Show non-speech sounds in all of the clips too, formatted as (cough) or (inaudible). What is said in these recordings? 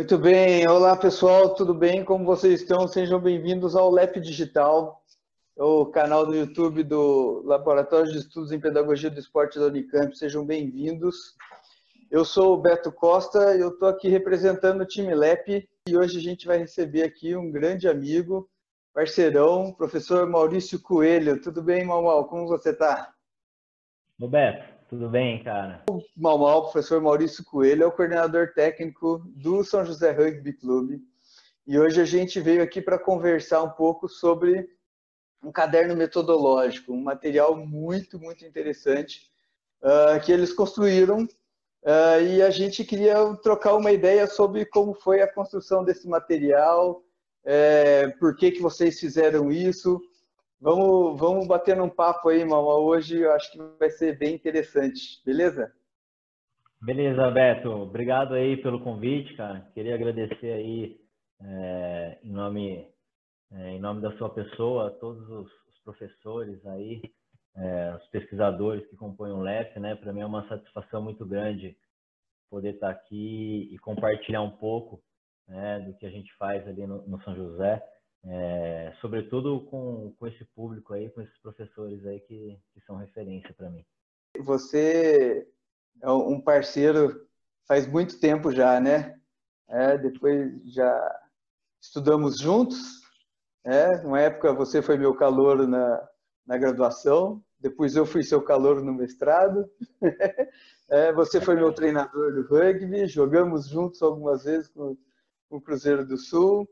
Muito bem, olá pessoal, tudo bem? Como vocês estão? Sejam bem-vindos ao LEP Digital, o canal do YouTube do Laboratório de Estudos em Pedagogia do Esporte da Unicamp. Sejam bem-vindos. Eu sou o Beto Costa, eu estou aqui representando o time LEP e hoje a gente vai receber aqui um grande amigo, parceirão, professor Maurício Coelho. Tudo bem, Mal Como você está? Beto, tudo bem, cara? O Mal Mal, professor Maurício Coelho, é o coordenador técnico do São José Rugby Clube. E hoje a gente veio aqui para conversar um pouco sobre um caderno metodológico, um material muito, muito interessante uh, que eles construíram. Uh, e a gente queria trocar uma ideia sobre como foi a construção desse material, é, por que, que vocês fizeram isso, Vamos, vamos bater num papo aí, Mama. Hoje eu acho que vai ser bem interessante, beleza? Beleza, Beto. Obrigado aí pelo convite, cara. Queria agradecer aí é, em nome é, em nome da sua pessoa, todos os, os professores aí, é, os pesquisadores que compõem o LEP, né? Para mim é uma satisfação muito grande poder estar aqui e compartilhar um pouco né, do que a gente faz ali no, no São José é, sobretudo com, com esse público aí, com esses professores aí que, que são referência para mim. Você é um parceiro faz muito tempo já, né? É, depois já estudamos juntos. É, uma época você foi meu calor na, na graduação, depois eu fui seu calor no mestrado. (laughs) É, você foi meu treinador do rugby, jogamos juntos algumas vezes com, o Cruzeiro do Sul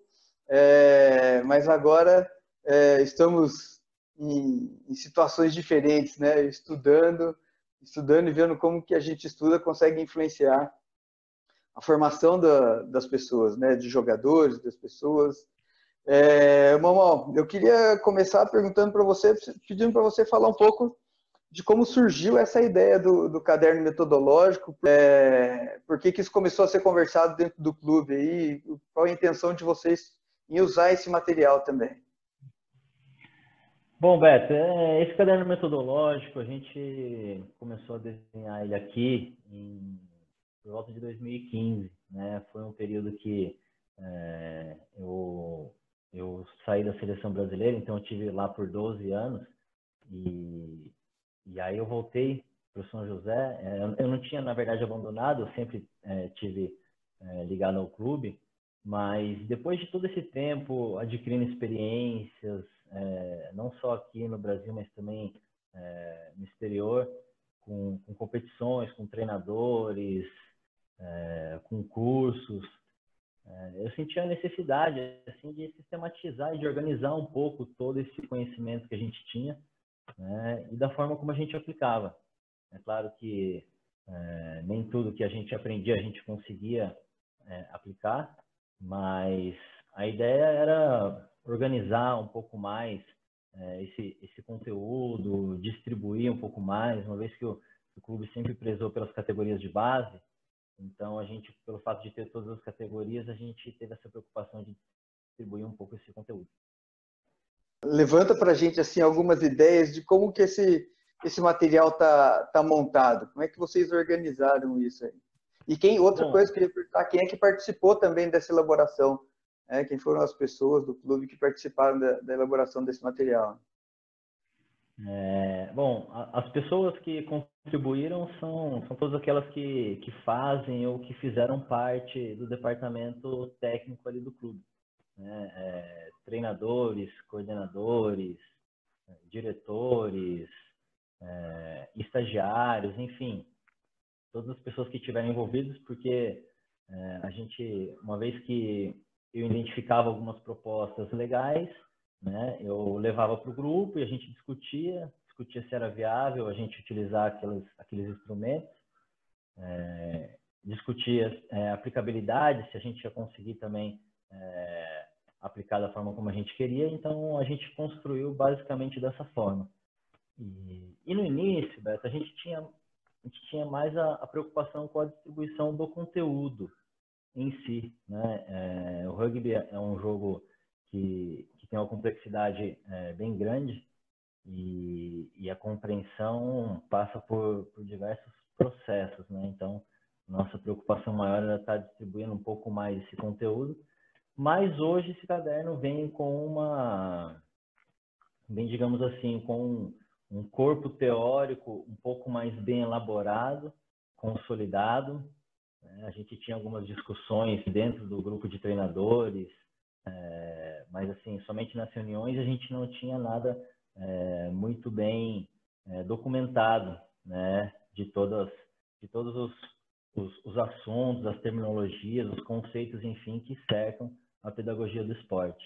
é, mas agora é, estamos em, em, situações diferentes, né? Estudando, estudando e vendo como que a gente estuda consegue influenciar a formação da, das pessoas, né? De jogadores, das pessoas. É, Mamão, eu queria começar perguntando para você, pedindo para você falar um pouco de como surgiu essa ideia do, do caderno metodológico, é, por que, que isso começou a ser conversado dentro do clube aí, qual a intenção de vocês em usar esse material também? Bom, Beto, é, esse caderno metodológico, a gente começou a desenhar ele aqui em, por volta de 2015. Né? Foi um período que é, eu, eu saí da seleção brasileira, então eu tive lá por 12 anos. E, e aí eu voltei para o São José. É, eu não tinha, na verdade, abandonado, eu sempre é, tive é, ligado ao clube. Mas depois de todo esse tempo adquirindo experiências, é, não só aqui no Brasil, mas também é, no exterior, com, com, competições, com treinadores, é, com cursos, é, eu senti a necessidade assim de sistematizar e de organizar um pouco todo esse conhecimento que a gente tinha né, e da forma como a gente aplicava. É claro que é, nem tudo que a gente aprendia a gente conseguia é, aplicar, mas a ideia era organizar um pouco mais é, esse, esse conteúdo, distribuir um pouco mais, uma vez que o, o clube sempre prezou pelas categorias de base, então a gente, pelo fato de ter todas as categorias, a gente teve essa preocupação de distribuir um pouco esse conteúdo. Levanta para a gente assim algumas ideias de como que esse esse material tá tá montado. Como é que vocês organizaram isso aí? E quem, outra Bom, coisa que eu queria perguntar, quem é que participou também dessa elaboração? É, quem foram as pessoas do clube que participaram da, da elaboração desse material? É, bom, as pessoas que contribuíram são, são todas aquelas que, que fazem ou que fizeram parte do departamento técnico ali do clube. Né? É, treinadores, coordenadores, diretores, é, estagiários, enfim, todas as pessoas que estiverem envolvidas, porque é, a gente, uma vez que eu identificava algumas propostas legais, né, eu levava para o grupo e a gente discutia, discutia se era viável a gente utilizar aqueles, aqueles instrumentos, é, discutia é, aplicabilidade, se a gente ia conseguir também é, aplicar da forma como a gente queria, então a gente construiu basicamente dessa forma. E, e no início, Beto, a gente tinha a gente tinha mais a, a preocupação com a distribuição do conteúdo em si. Né? É, o rugby é um jogo que, que tem uma complexidade é, bem grande e, e, a compreensão passa por, por diversos processos. Né? Então, nossa preocupação maior era estar distribuindo distribuindo um pouco mais esse conteúdo. Mas hoje esse caderno vem com uma, bem digamos assim, com um corpo teórico um pouco mais bem elaborado, consolidado. Né? A gente tinha algumas discussões dentro do grupo de treinadores, é, mas assim, somente nas reuniões a gente não tinha nada é, muito bem é, documentado, né, de todas, de todos os, os, os assuntos, as terminologias, os conceitos, enfim, que cercam a pedagogia do esporte.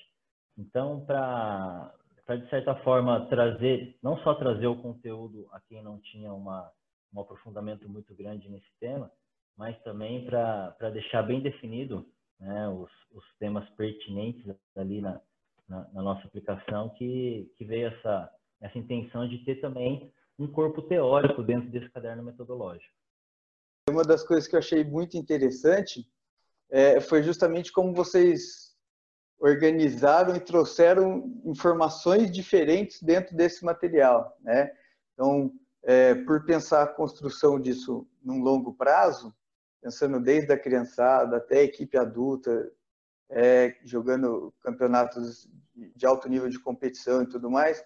Então, para de certa forma trazer, não só trazer o conteúdo a quem não tinha uma, um aprofundamento muito grande nesse tema, mas também para deixar bem definido né, os, os temas pertinentes ali na, na, na, nossa aplicação, que, que veio essa, essa intenção de ter também um corpo teórico dentro desse caderno metodológico. Uma das coisas que eu achei muito interessante é, foi justamente como vocês organizaram e trouxeram informações diferentes dentro desse material, né? Então, é, por pensar a construção disso num longo prazo, pensando desde a criançada até a equipe adulta, é, jogando campeonatos de alto nível de competição e tudo mais,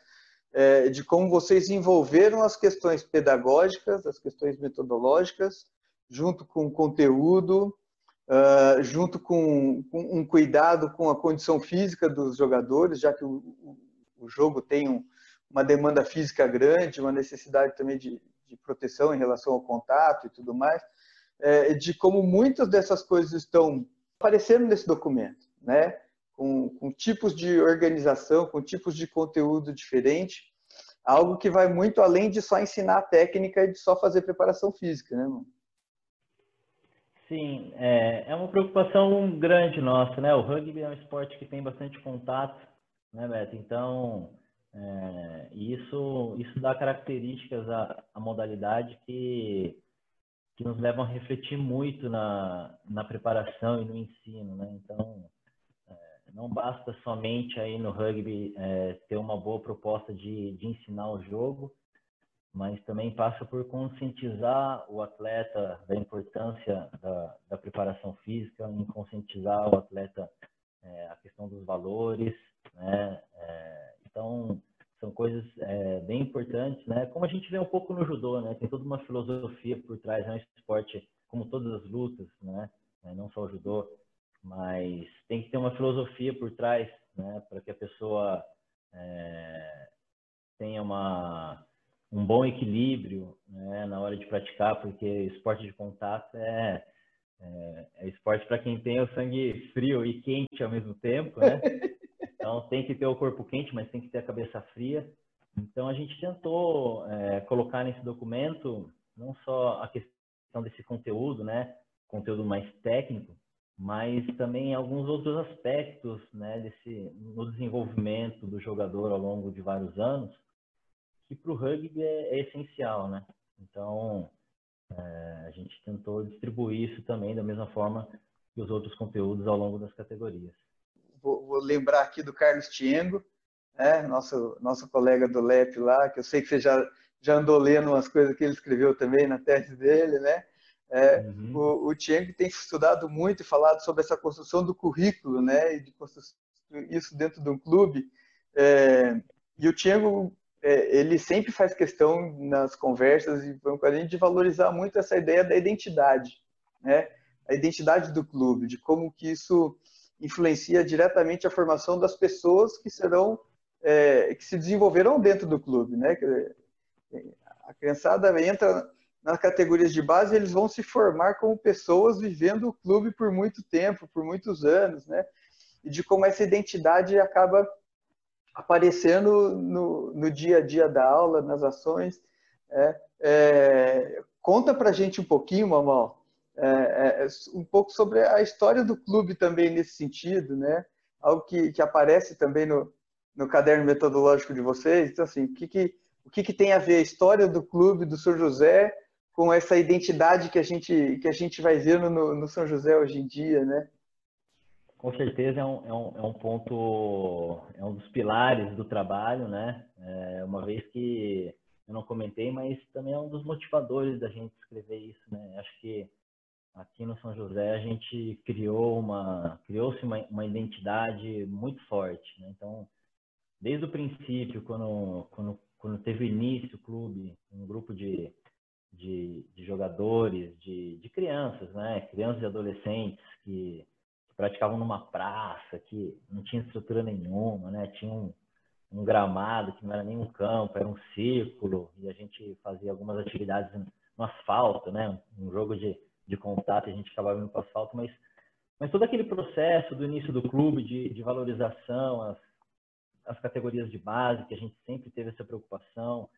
é, de como vocês envolveram as questões pedagógicas, as questões metodológicas, junto com o conteúdo, uh, junto com, com, um cuidado com a condição física dos jogadores, já que o, o, jogo tem um, uma demanda física grande, uma necessidade também de, de, proteção em relação ao contato e tudo mais, é, de como muitas dessas coisas estão aparecendo nesse documento, né? Com, com, tipos de organização, com tipos de conteúdo diferente, algo que vai muito além de só ensinar a técnica e de só fazer preparação física, né, mano? Sim, é, é uma preocupação grande nossa, né? O rugby é um esporte que tem bastante contato, né, Beto? Então, é, isso, isso dá características à, à modalidade que, que nos levam a refletir muito na, na preparação e no ensino, né? Então, é, não basta somente aí no rugby é, ter uma boa proposta de, de ensinar o jogo, mas também passa por conscientizar o atleta da importância da, da preparação física, em conscientizar o atleta é, a questão dos valores, né? É, então são coisas é, bem importantes, né? Como a gente vê um pouco no judô, né? Tem toda uma filosofia por trás, é um esporte como todas as lutas, né? É, não só o judô, mas tem que ter uma filosofia por trás, né? Para que a pessoa é, tenha uma um bom equilíbrio né, na hora de praticar, porque esporte de contato é, é, é esporte para quem tem o sangue frio e quente ao mesmo tempo, né? (laughs) Então tem que ter o corpo quente, mas tem que ter a cabeça fria. Então a gente tentou é, colocar nesse documento não só a questão desse conteúdo, né, conteúdo mais técnico, mas também alguns outros aspectos, né, desse no desenvolvimento do jogador ao longo de vários anos que para o rugby é, é, essencial, né? Então, é, a gente tentou distribuir isso também da mesma forma que os outros conteúdos ao longo das categorias. Vou, vou lembrar aqui do Carlos Tiengo, né? nosso, nosso colega do LEP lá, que eu sei que você já, já andou lendo umas coisas que ele escreveu também na tese dele, né? É, uhum. O, o Tiengo tem estudado muito e falado sobre essa construção do currículo, né? E de construir isso dentro de um clube. É, e o Tiengo é, ele sempre faz questão nas conversas e com a gente de valorizar muito essa ideia da identidade, né? A identidade do clube, de como que isso influencia diretamente a formação das pessoas que serão é, que se desenvolverão dentro do clube, né? A criançada entra nas categorias de base, eles vão se formar como pessoas vivendo o clube por muito tempo, por muitos anos, né? E de como essa identidade acaba aparecendo no, no dia a dia da aula, nas ações. É, é, conta para a gente um pouquinho, Mamal, é, é, um pouco sobre a história do clube também nesse sentido, né? Algo que, que aparece também no, no caderno metodológico de vocês. Então, assim, o que, que, o que, que tem a ver a história do clube do São José com essa identidade que a gente, que a gente vai vendo no, no São José hoje em dia, né? Com certeza é um, é um, é um ponto, é um dos pilares do trabalho, né? É, uma vez que eu não comentei, mas também é um dos motivadores da gente escrever isso, né? Acho que aqui no São José a gente criou uma criou-se uma, uma identidade muito forte, né? Então, desde o princípio, quando quando quando teve início o clube, um grupo de de, de jogadores, de, de crianças, né? Crianças e adolescentes que, que, praticavam numa praça, que não tinha estrutura nenhuma, né? Tinha um, um gramado que não era nem um campo, era um círculo, e a gente fazia algumas atividades no asfalto, né? Um jogo de, de contato, a gente acabava indo para asfalto, mas, mas todo aquele processo do início do clube, de, de valorização, as, as categorias de base, que a gente sempre teve essa preocupação,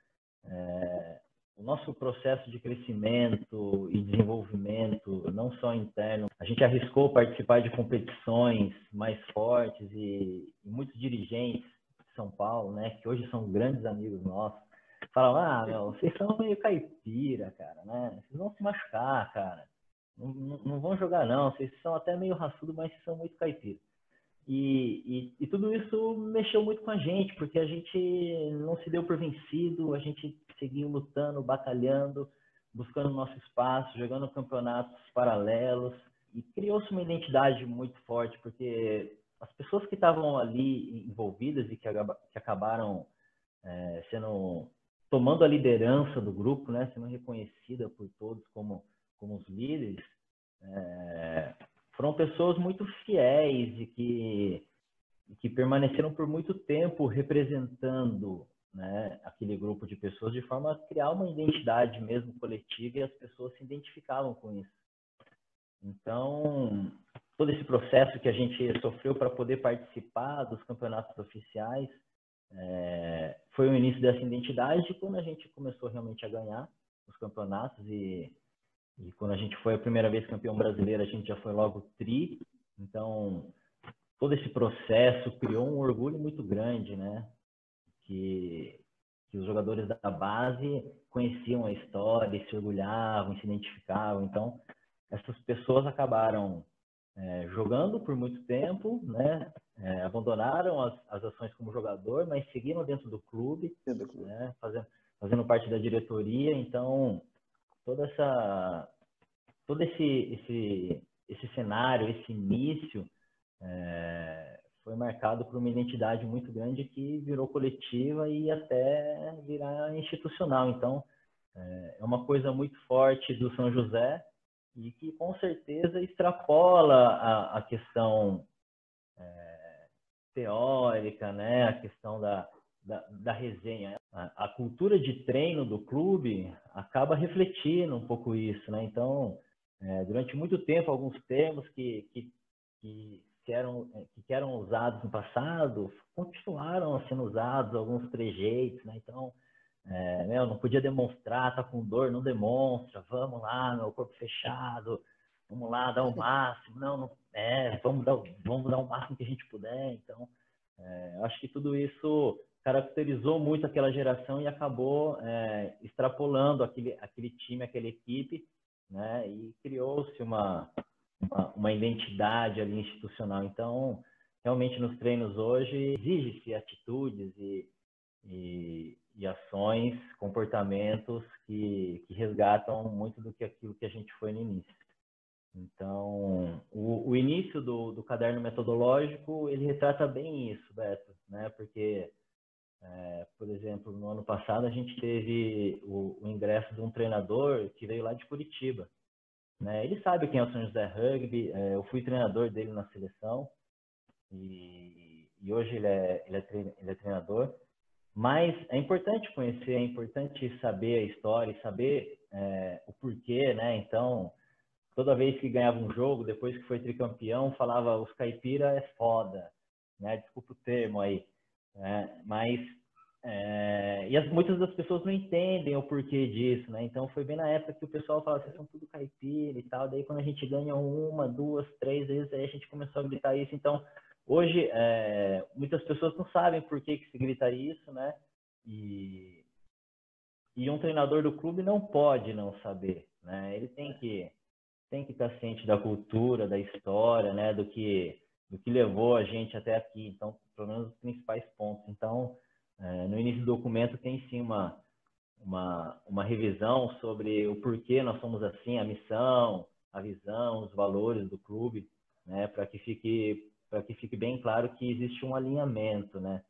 é, o nosso processo de crescimento e desenvolvimento, não só interno, a gente arriscou participar de competições mais fortes e, e muitos dirigentes de São Paulo, né, que hoje são grandes amigos nossos, falam: ah, meu, vocês são meio caipira, cara, né? Vocês vão se machucar, cara. Não, não, não vão jogar, não. Vocês são até meio raçudo, mas são muito caipira. E, e, e, tudo isso mexeu muito com a gente, porque a gente não se deu por vencido, a gente seguiu lutando, batalhando, buscando nosso espaço, jogando campeonatos paralelos. E criou-se uma identidade muito forte, porque as pessoas que estavam ali envolvidas e que, que acabaram é, sendo tomando a liderança do grupo, né, sendo reconhecida por todos como como os líderes, é, foram pessoas muito fiéis e que, que permaneceram por muito tempo representando né, aquele grupo de pessoas de forma a criar uma identidade mesmo coletiva e as pessoas se identificavam com isso. Então, todo esse processo que a gente sofreu para poder participar dos campeonatos oficiais é, foi o início dessa identidade quando a gente começou realmente a ganhar os campeonatos e e quando a gente foi a primeira vez campeão brasileiro, a gente já foi logo tri. Então, todo esse processo criou um orgulho muito grande, né? Que, que os jogadores da base conheciam a história, se orgulhavam, se identificavam. Então, essas pessoas acabaram é, jogando por muito tempo, né? É, abandonaram as, as ações como jogador, mas seguiram dentro do clube, dentro do clube. Né? Fazendo, fazendo parte da diretoria. Então, toda essa todo esse esse esse cenário, esse início é, foi marcado por uma identidade muito grande que virou coletiva e até virar institucional. Então, é, é uma coisa muito forte do São José e que com certeza extrapola a, a questão é, teórica, né? A questão da, da, da resenha. A, a, cultura de treino do clube acaba refletindo um pouco isso, né? Então, é, durante muito tempo, alguns termos que, que, que, eram, que eram usados no passado continuaram sendo usados, alguns trejeitos, né? Então, é, meu, não podia demonstrar, tá com dor, não demonstra, vamos lá, meu corpo fechado, vamos lá, dar o (laughs) máximo, não, não é, vamos dar, vamos dar o máximo que a gente puder. Então, é, acho que tudo isso caracterizou muito aquela geração e acabou é, extrapolando aquele, aquele time, aquela equipe, né? E criou-se uma, uma, uma, identidade ali institucional. Então, realmente nos treinos hoje exige-se atitudes e, e, e, ações, comportamentos que, que resgatam muito do que aquilo que a gente foi no início. Então, o, o início do, do caderno metodológico, ele retrata bem isso, Beto, né? Porque é, por exemplo, no ano passado a gente teve o, o, ingresso de um treinador que veio lá de Curitiba. Né? Ele sabe quem é o São José Rugby, é, eu fui treinador dele na seleção e, e hoje ele é, ele, é ele é treinador. Mas é importante conhecer, é importante saber a história e saber é, o porquê, né? Então, toda vez que ganhava um jogo, depois que foi tricampeão, falava os caipira é foda, né? Desculpa o termo aí. Né? Mas é, e as, muitas das pessoas não entendem o porquê disso, né? Então foi bem na época que o pessoal falava, vocês são tudo caipira e tal. Daí quando a gente ganha uma, duas, três vezes, aí a gente começou a gritar isso. Então hoje é, muitas pessoas não sabem por que, que se grita isso, né? E, e um treinador do clube não pode não saber, né? Ele tem que tem que estar ciente da cultura, da história, né? Do que do que levou a gente até aqui. Então pelo menos os principais pontos. Então, é, no início do documento tem sim uma, uma, uma revisão sobre o porquê nós somos assim, a missão, a visão, os valores do clube, né, para que fique para que fique bem claro que existe um alinhamento, né,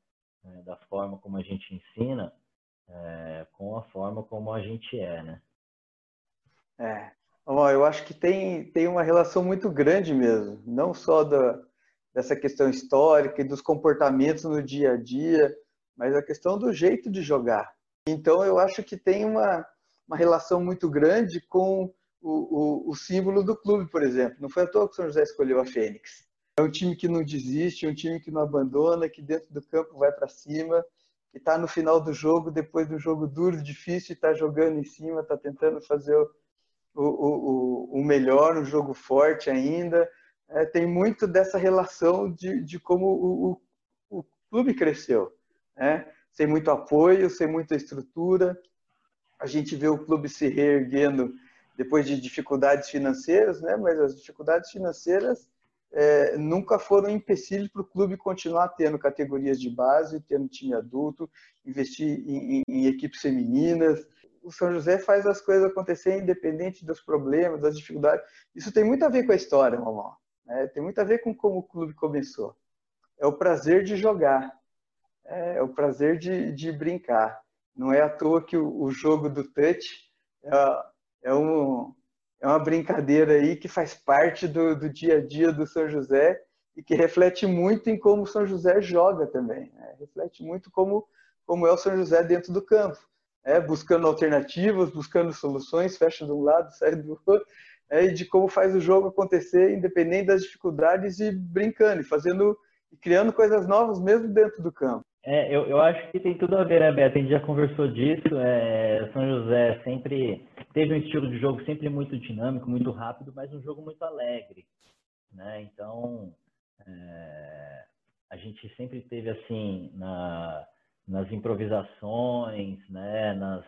é, da forma como a gente ensina é, com a forma como a gente é, né? É, eu acho que tem, tem uma relação muito grande mesmo, não só da, dessa questão histórica e dos comportamentos no dia a dia, mas a questão do jeito de jogar. Então, eu acho que tem uma, uma relação muito grande com o, o, o símbolo do clube, por exemplo. Não foi à toa que o São José escolheu a Fênix. É um time que não desiste, um time que não abandona, que dentro do campo vai para cima, que está no final do jogo, depois do jogo duro, difícil, está jogando em cima, está tentando fazer o, o, o, o melhor, um jogo forte ainda. É, tem muito dessa relação de, de como o, o, o clube cresceu né? sem muito apoio, sem muita estrutura. A gente vê o clube se reerguendo depois de dificuldades financeiras, né? mas as dificuldades financeiras é, nunca foram empecilho para o clube continuar tendo categorias de base, tendo time adulto, investir em, em, em, equipes femininas. O São José faz as coisas acontecerem independente dos problemas, das dificuldades. Isso tem muito a ver com a história, mamão. Né? Tem muito a ver com como o clube começou. É o prazer de jogar é, é o prazer de, de brincar. Não é à toa que o, o jogo do touch é, é, um, é uma brincadeira aí que faz parte do, do dia a dia do São José e que reflete muito em como o São José joga também. Né? Reflete muito como, como é o São José dentro do campo. É, buscando alternativas, buscando soluções, fecha de um lado, (laughs) sai do outro, é, e de como faz o jogo acontecer, independente das dificuldades, e brincando, e fazendo e criando coisas novas mesmo dentro do campo. É, eu, eu acho que tem tudo a ver, né, Beto? A gente já conversou disso. É, São José sempre teve um estilo de jogo sempre muito dinâmico, muito rápido, mas um jogo muito alegre, né? Então, é, a gente sempre teve assim na, nas improvisações, né? Nas,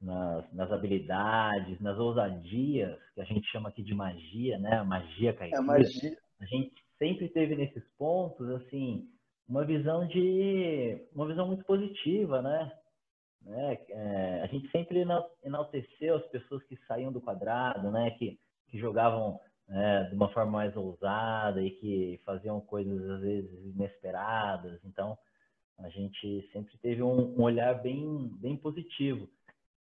nas, nas, habilidades, nas ousadias, que a gente chama aqui de magia, né? A magia caipira. É magia. A gente sempre teve nesses pontos, assim, uma visão de uma visão muito positiva, né? né? É, a gente sempre enalteceu as pessoas que saíam do quadrado, né? Que, que jogavam é, de uma forma mais ousada e que faziam coisas às vezes inesperadas. Então a gente sempre teve um, um olhar bem bem positivo.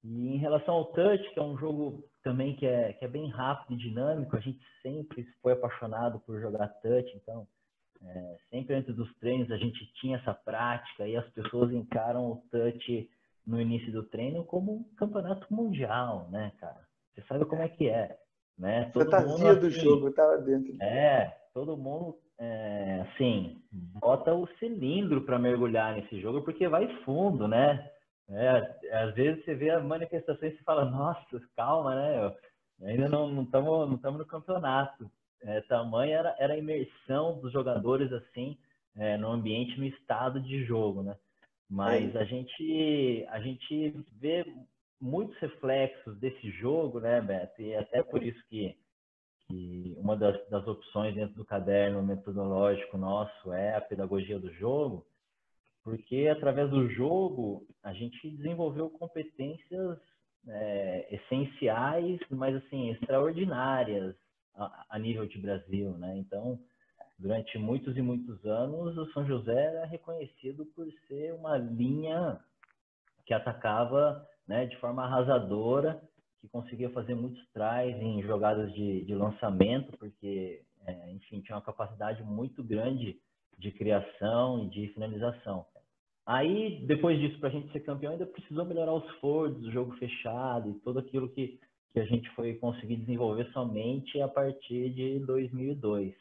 E em relação ao touch, que é um jogo também que é, que é bem rápido e dinâmico, a gente sempre foi apaixonado por jogar touch, então é, sempre antes dos treinos a gente tinha essa prática e as pessoas encaram o touch no início do treino como um campeonato mundial, né, cara? Você sabe como é que é, né? Todo Fantasia mundo, do assim, jogo tava dentro. É, todo mundo, é, assim, bota o cilindro para mergulhar nesse jogo porque vai fundo, né? É, às vezes você vê a manifestação e você fala, nossa, calma, né? Ainda não estamos não não no campeonato é, tamanho era, era a imersão dos jogadores assim é, no ambiente, no estado de jogo, né? Mas é. a gente a gente vê muitos reflexos desse jogo, né, Beto? E até por isso que, que uma das, das opções dentro do caderno metodológico nosso é a pedagogia do jogo, porque através do jogo a gente desenvolveu competências é, essenciais, mas assim extraordinárias a, a nível de Brasil, né? Então, durante muitos e muitos anos, o São José era reconhecido por ser uma linha que atacava né, de forma arrasadora, que conseguia fazer muitos tries em jogadas de, de lançamento, porque, é, enfim, tinha uma capacidade muito grande de criação e de finalização. Aí, depois disso, para a gente ser campeão, ainda precisou melhorar os forwards, o jogo fechado e tudo aquilo que que a gente foi conseguir desenvolver somente a partir de 2002.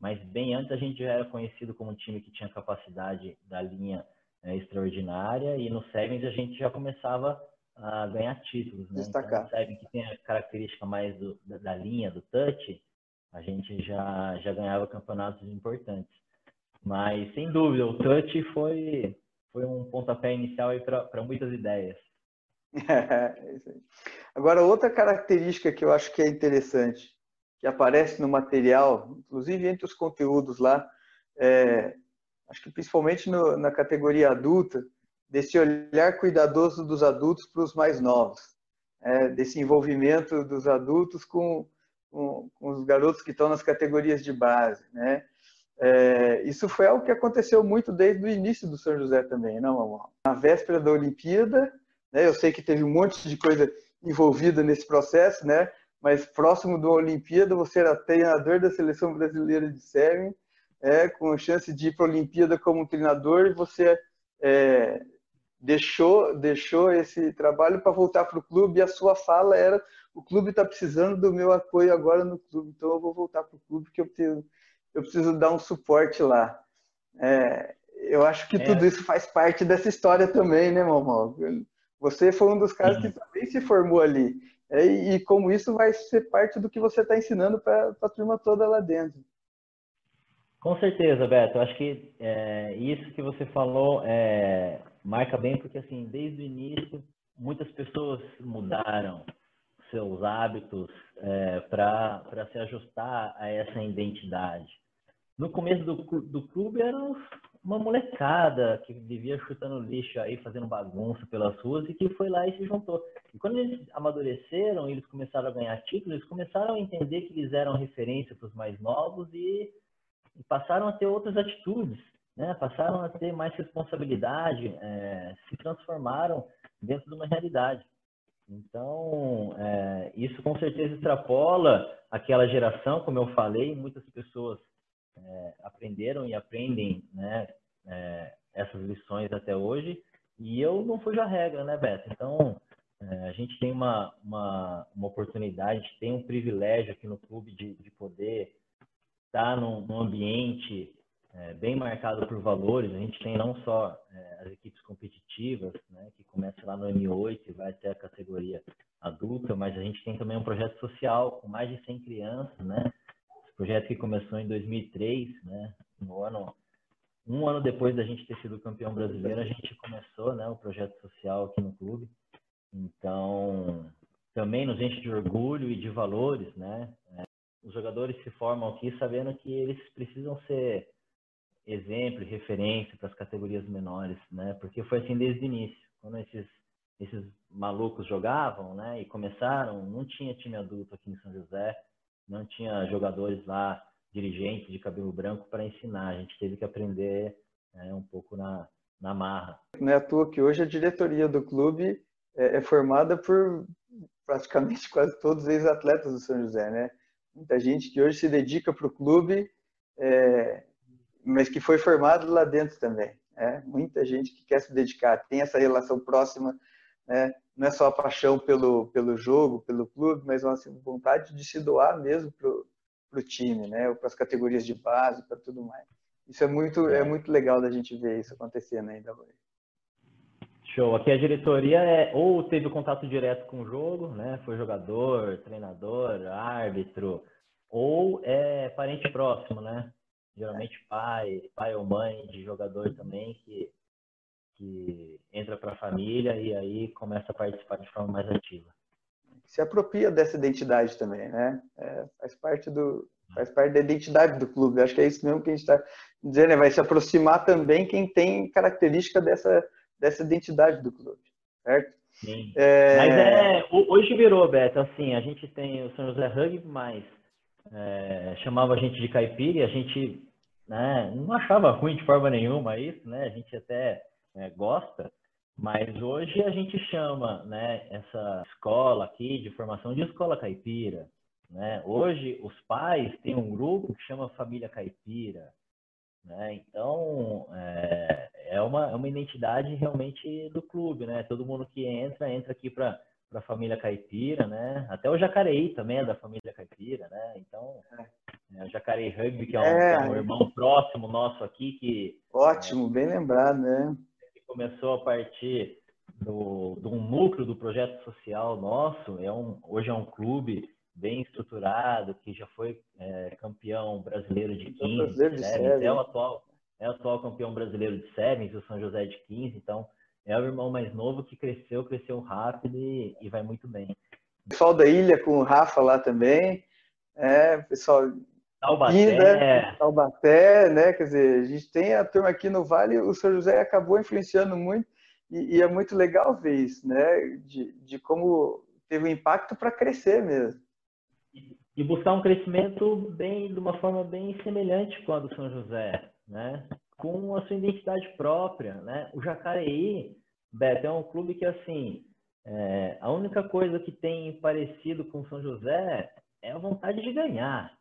Mas bem antes a gente já era conhecido como um time que tinha capacidade da linha é, extraordinária e no Sevens a gente já começava a ganhar títulos. Né? Destacar. Então, Sevens que tem a característica mais do, da, da, linha, do touch, a gente já, já ganhava campeonatos importantes. Mas, sem dúvida, o touch foi, foi um pontapé inicial para muitas ideias. (laughs) É, Agora, outra característica que eu acho que é interessante, que aparece no material, inclusive entre os conteúdos lá, é, acho que principalmente no, na categoria adulta, desse olhar cuidadoso dos adultos para os mais novos, é, desse envolvimento dos adultos com, com, com os garotos que estão nas categorias de base, né? É, isso foi algo que aconteceu muito desde o início do São José também, não, mamão? Na véspera da Olimpíada, né, eu sei que teve um monte de coisa envolvida nesse processo, né? Mas próximo da Olimpíada, você era treinador da seleção brasileira de Sérvia, é, com a chance de ir para a Olimpíada como treinador, e você é, deixou, deixou esse trabalho para voltar para o clube e a sua fala era o clube está precisando do meu apoio agora no clube, então eu vou voltar para o clube que eu preciso, eu preciso dar um suporte lá. É, eu acho que é. tudo isso faz parte dessa história também, né, Mamão? Você foi um dos caras que também se formou ali. É, e como isso vai ser parte do que você está ensinando para a turma toda lá dentro. Com certeza, Beto. Eu acho que é, isso que você falou é, marca bem, porque assim, desde o início, muitas pessoas mudaram seus hábitos é, para se ajustar a essa identidade. No começo do, do clube era uma molecada que vivia chutando lixo aí, fazendo bagunça pelas ruas e que foi lá e se juntou. E quando eles amadureceram, eles começaram a ganhar títulos, eles começaram a entender que eles eram referência para os mais novos e, e passaram a ter outras atitudes né, passaram a ter mais responsabilidade, é, se transformaram dentro de uma realidade. Então, é, isso com certeza extrapola aquela geração, como eu falei, muitas pessoas é, aprenderam e aprendem né, é, essas lições até hoje, e eu não fujo a regra, né, Beto? Então, é, a gente tem uma, uma, uma oportunidade, tem um privilégio aqui no clube de, de poder estar num, num ambiente é, bem marcado por valores. A gente tem não só é, as equipes competitivas, né, que começa lá no M8 e vai até a categoria adulta, mas a gente tem também um projeto social com mais de 100 crianças, né? Projeto que começou em 2003, né? No ano um ano depois da gente ter sido campeão brasileiro, a gente começou, né, o projeto social aqui no clube. Então, também nos enche de orgulho e de valores, né? É, os jogadores se formam aqui sabendo que eles precisam ser exemplo referência para as categorias menores, né? Porque foi assim desde o início. Quando esses, esses malucos jogavam, né? E começaram, não tinha time adulto aqui em São José, não tinha jogadores lá, dirigentes de cabelo branco para ensinar. A gente teve que aprender né, um pouco na, na marra. Não é à toa que hoje a diretoria do clube é, é formada por praticamente (laughs) quase todos os ex-atletas do São José, né? Muita gente que hoje se dedica para o clube, é, mas que foi formado lá dentro também. É? Muita gente que quer se dedicar, tem essa relação próxima, né? Não é só a paixão pelo, pelo jogo, pelo clube, mas uma assim, vontade de se doar mesmo para o time, né? para as categorias de base, para tudo mais. Isso é muito, é. é muito legal da gente ver isso acontecendo ainda hoje. Show. Aqui a diretoria é ou teve contato direto com o jogo, né? Foi jogador, treinador, árbitro, ou é parente próximo, né? geralmente pai, pai ou mãe de jogador também que, que entra para a família e aí começa a participar de forma mais ativa. Se apropria dessa identidade também, né? É, faz parte do faz parte da identidade do clube. Acho que é isso mesmo que a gente está dizendo, né? vai se aproximar também quem tem característica dessa dessa identidade do clube, certo? Sim. É... Mas é, hoje virou, Beto, assim, a gente tem o São José Rugby, mas é, chamava a gente de caipira e a gente né, não achava ruim de forma nenhuma isso, né? A gente até é, gosta, mas hoje a gente chama né, essa escola aqui de formação de escola caipira. Né? Hoje os pais têm um grupo que chama Família Caipira. Né? Então é, é, uma, é uma identidade realmente do clube. Né? Todo mundo que entra, entra aqui para para a família caipira, né? Até o Jacareí também é da família caipira, né? Então, é, o Jacareí Rugby, que é um, é, é um, irmão próximo nosso aqui, que... Ótimo, bem lembrado, né? Começou a partir do, um núcleo do projeto social nosso, é um, hoje é um clube bem estruturado, que já foi é, campeão brasileiro de 15, é o atual é o atual campeão brasileiro de Sevens, o São José de 15, então é o irmão mais novo que cresceu, cresceu rápido e, e vai muito bem. Pessoal da ilha com o Rafa lá também, é, pessoal Taubaté. Né? Taubaté, né? Quer dizer, a gente tem a turma aqui no Vale, o São José acabou influenciando muito e, e é muito legal ver isso, né? De, de como teve um impacto para crescer mesmo. E, e buscar um crescimento bem de uma forma bem semelhante com a do São José, né? Com a sua identidade própria, né? O Jacareí, Beto, é um clube que assim, é, a única coisa que tem parecido com o São José é a vontade de ganhar,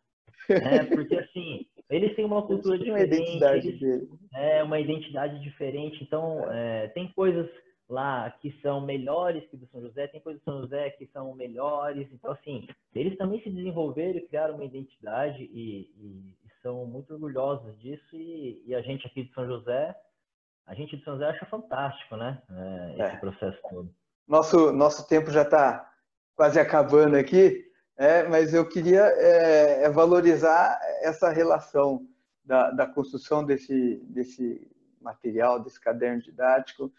né? Porque assim, eles têm uma cultura diferente, uma identidade eles, é uma identidade diferente, então é, tem coisas lá que são melhores que do São José, tem coisas do São José que são melhores. Então, assim, eles também se desenvolveram e criaram uma identidade e, e, e são muito orgulhosos disso. E, e, a gente aqui de São José, a gente de São José acha fantástico, né? É, esse é. processo todo. Nosso, nosso tempo já está quase acabando aqui, é, mas eu queria é, é, valorizar essa relação da, da construção desse, desse material, desse caderno didático,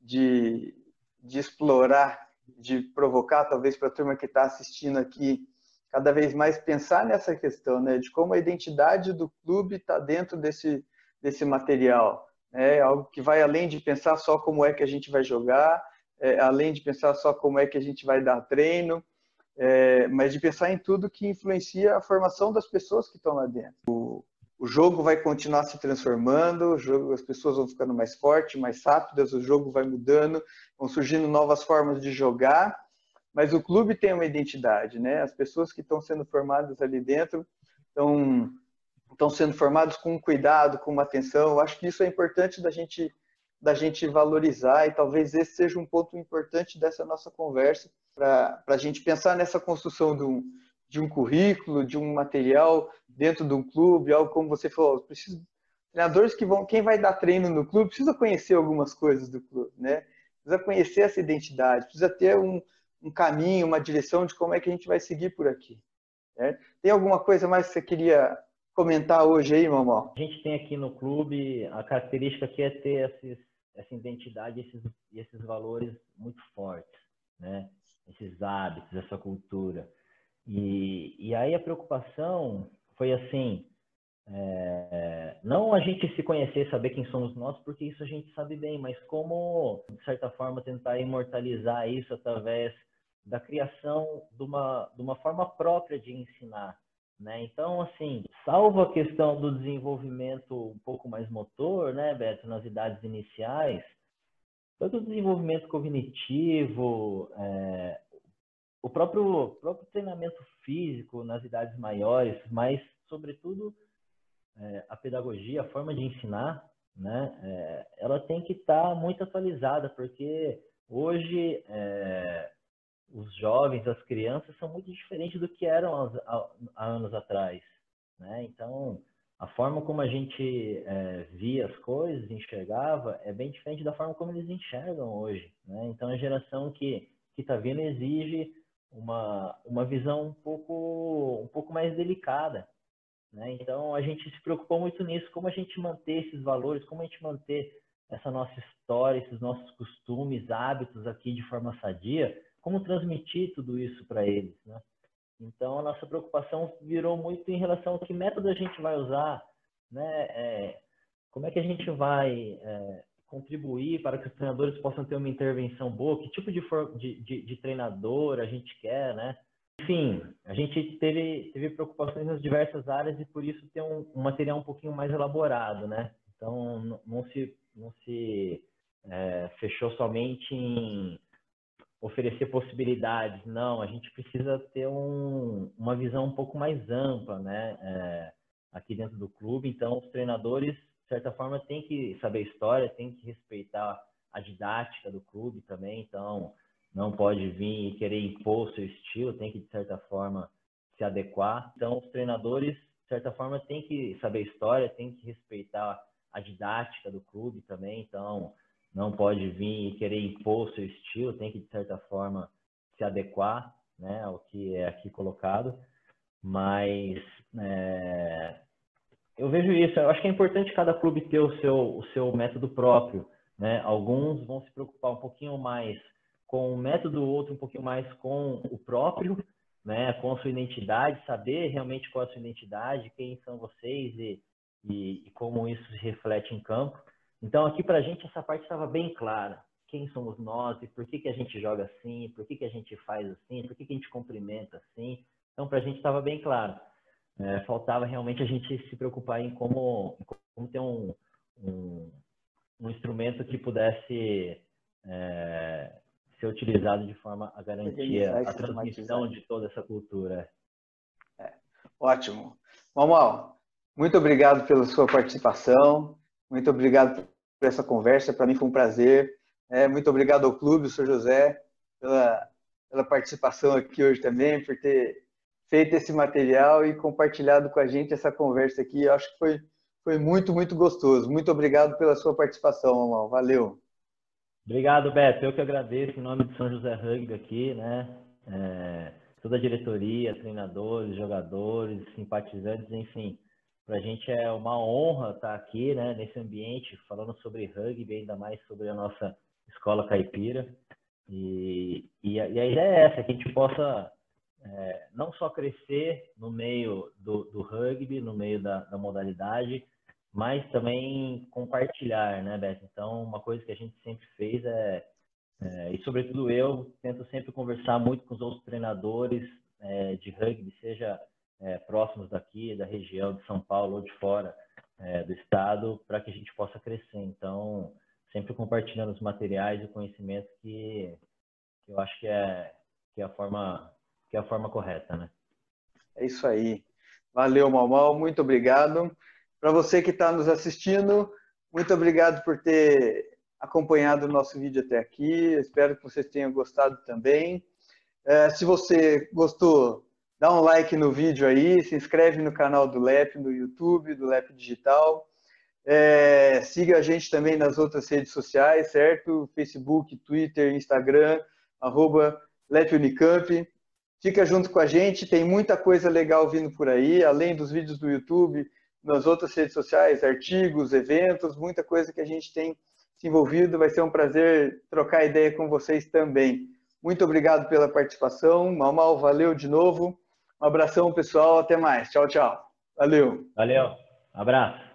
de, de explorar, de provocar, talvez para a turma que está assistindo aqui, cada vez mais pensar nessa questão, né, de como a identidade do clube está dentro desse, desse material. É algo que vai além de pensar só como é que a gente vai jogar, é, além de pensar só como é que a gente vai dar treino, é, mas de pensar em tudo que influencia a formação das pessoas que estão lá dentro. O, o jogo vai continuar se transformando, jogo, as pessoas vão ficando mais fortes, mais rápidas, o jogo vai mudando, vão surgindo novas formas de jogar, mas o clube tem uma identidade, né? As pessoas que estão sendo formadas ali dentro estão, estão sendo formadas com cuidado, com uma atenção. Eu acho que isso é importante da gente da gente valorizar e talvez esse seja um ponto importante dessa nossa conversa para a gente pensar nessa construção de um, de um currículo, de um material dentro de um clube, algo como você falou, preciso treinadores que vão, quem vai dar treino no clube precisa conhecer algumas coisas do clube, né? Precisa conhecer essa identidade, precisa ter um, um caminho, uma direção de como é que a gente vai seguir por aqui. Né? Tem alguma coisa mais que você queria comentar hoje aí, Mamó? A gente tem aqui no clube a característica que é ter esses, essa identidade, esses, esses valores muito fortes, né? Esses hábitos, essa cultura. E, e aí a preocupação foi assim, é, não a gente se conhecer, saber quem somos nós, porque isso a gente sabe bem, mas como, de certa forma, tentar imortalizar isso através da criação de uma, de uma forma própria de ensinar. Né? Então, assim, salvo a questão do desenvolvimento um pouco mais motor, né, Beto, nas idades iniciais, todo o desenvolvimento cognitivo, é, o próprio, próprio treinamento físico nas idades maiores, mas, sobretudo, é, a pedagogia, a forma de ensinar, né, é, ela tem que estar tá muito atualizada, porque hoje é, os jovens, as crianças, são muito diferentes do que eram há, há anos atrás. Né? Então, a forma como a gente é, via as coisas, enxergava, é bem diferente da forma como eles enxergam hoje. Né? Então, a geração que está vindo exige uma, uma visão um pouco, um pouco mais delicada. Né? Então, a gente se preocupou muito nisso, como a gente manter esses valores, como a gente manter essa nossa história, esses nossos costumes, hábitos aqui de forma sadia, como transmitir tudo isso para eles. Né? Então, a nossa preocupação virou muito em relação a que método a gente vai usar, né? É, como é que a gente vai é, contribuir para que os treinadores possam ter uma intervenção boa, que tipo de, de, de, de treinador a gente quer, né? Enfim, a gente teve, teve preocupações nas diversas áreas e por isso tem um, um material um pouquinho mais elaborado, né? Então, não, se, não se é, fechou somente em oferecer possibilidades, não, a gente precisa ter um, uma visão um pouco mais ampla, né? É, aqui dentro do clube, então os treinadores de certa forma, tem que saber história, tem que respeitar a didática do clube também. Então, não pode vir e querer impor o seu estilo, tem que, de certa forma, se adequar. Então, os treinadores, de certa forma, tem que saber história, tem que respeitar a didática do clube também. Então, não pode vir e querer impor o seu estilo, tem que, de certa forma, se adequar né, ao que é aqui colocado. Mas é, eu vejo isso. Eu acho que é importante cada clube ter o seu, o seu método próprio. Né? Alguns vão se preocupar um pouquinho mais com o método, outro um pouquinho mais com o próprio, né? com a sua identidade, saber realmente qual é a sua identidade, quem são vocês e, e, e como isso se reflete em campo. Então, aqui para a gente, essa parte estava bem clara. Quem somos nós e por que, que a gente joga assim, por que, que a gente faz assim, por que, que a gente cumprimenta assim. Então, para a gente estava bem claro. É, faltava realmente a gente se preocupar em como, como ter um, um, um instrumento que pudesse é, ser utilizado de forma a garantir a transmissão de toda essa cultura. É, ótimo. Mamal, muito obrigado pela sua participação, muito obrigado por essa conversa, para mim foi um prazer. É, muito obrigado ao clube, o Sr. José, pela, pela participação aqui hoje também, por ter feito esse material e compartilhado com a gente essa conversa aqui. Eu acho que foi, foi muito, muito gostoso. Muito obrigado pela sua participação, Amal. Valeu. Obrigado, Beto. Eu que agradeço em nome de São José Rugby aqui, né? É, toda a diretoria, treinadores, jogadores, simpatizantes, enfim. Para a gente é uma honra estar aqui, né, nesse ambiente, falando sobre rugby, ainda mais sobre a nossa escola caipira. E, e, a, e a ideia é essa, que a gente possa é, não só crescer no meio do, do rugby, no meio da, da, modalidade, mas também compartilhar, né, Beto? Então, uma coisa que a gente sempre fez é, é e sobretudo eu, tento sempre conversar muito com os outros treinadores é, de rugby, seja é, próximos daqui, da região de São Paulo ou de fora é, do estado, para que a gente possa crescer. Então, sempre compartilhando os materiais e o conhecimento que, que eu acho que é, que é a forma que é a forma correta, né? É isso aí. Valeu, Malmal, muito obrigado. Para você que está nos assistindo, muito obrigado por ter acompanhado o nosso vídeo até aqui. Espero que vocês tenham gostado também. É, se você gostou, dá um like no vídeo aí, se inscreve no canal do LEP no YouTube, do LEP Digital. É, siga a gente também nas outras redes sociais, certo? Facebook, Twitter, Instagram, arroba LEP Unicamp. Fica junto com a gente, tem muita coisa legal vindo por aí, além dos vídeos do YouTube, nas outras redes sociais, artigos, eventos, muita coisa que a gente tem se envolvido. Vai ser um prazer trocar ideia com vocês também. Muito obrigado pela participação. Mal, mal, valeu de novo. Um abração, pessoal. Até mais. Tchau, tchau. Valeu. Valeu. Abraço.